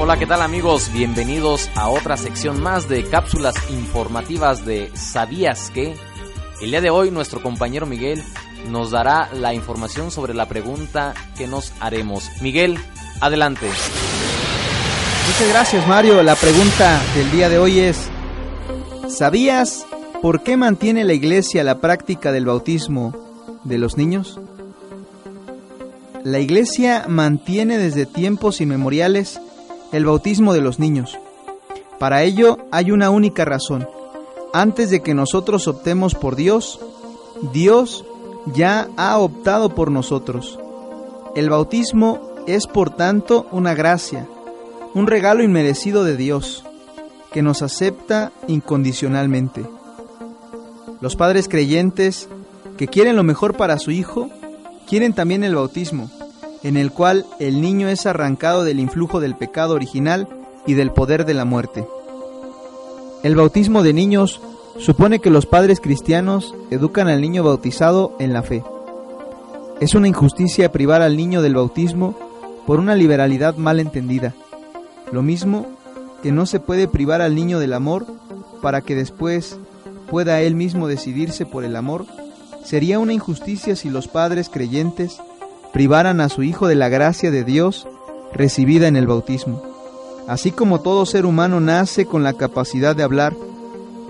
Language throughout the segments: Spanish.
Hola, ¿qué tal amigos? Bienvenidos a otra sección más de cápsulas informativas de ¿Sabías que? El día de hoy nuestro compañero Miguel nos dará la información sobre la pregunta que nos haremos. Miguel, adelante. Muchas gracias Mario. La pregunta del día de hoy es, ¿sabías por qué mantiene la iglesia la práctica del bautismo de los niños? La iglesia mantiene desde tiempos inmemoriales el bautismo de los niños. Para ello hay una única razón. Antes de que nosotros optemos por Dios, Dios ya ha optado por nosotros. El bautismo es por tanto una gracia, un regalo inmerecido de Dios, que nos acepta incondicionalmente. Los padres creyentes que quieren lo mejor para su hijo, quieren también el bautismo, en el cual el niño es arrancado del influjo del pecado original y del poder de la muerte. El bautismo de niños supone que los padres cristianos educan al niño bautizado en la fe. Es una injusticia privar al niño del bautismo por una liberalidad mal entendida. Lo mismo que no se puede privar al niño del amor para que después pueda él mismo decidirse por el amor, sería una injusticia si los padres creyentes privaran a su hijo de la gracia de Dios recibida en el bautismo. Así como todo ser humano nace con la capacidad de hablar,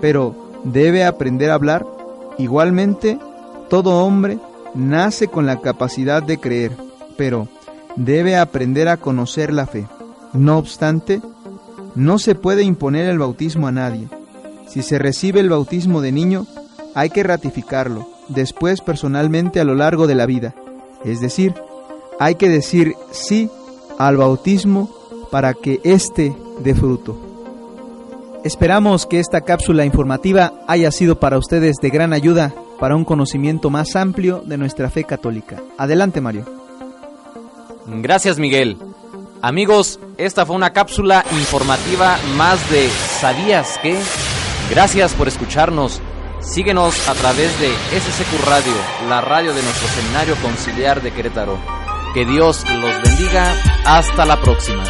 pero debe aprender a hablar, igualmente todo hombre nace con la capacidad de creer, pero debe aprender a conocer la fe. No obstante, no se puede imponer el bautismo a nadie. Si se recibe el bautismo de niño, hay que ratificarlo, después personalmente a lo largo de la vida. Es decir, hay que decir sí al bautismo para que éste dé fruto. Esperamos que esta cápsula informativa haya sido para ustedes de gran ayuda para un conocimiento más amplio de nuestra fe católica. Adelante, Mario. Gracias, Miguel. Amigos, esta fue una cápsula informativa más de ¿Sabías qué? Gracias por escucharnos. Síguenos a través de SCQ Radio, la radio de nuestro seminario conciliar de Querétaro. Que Dios los bendiga. Hasta la próxima.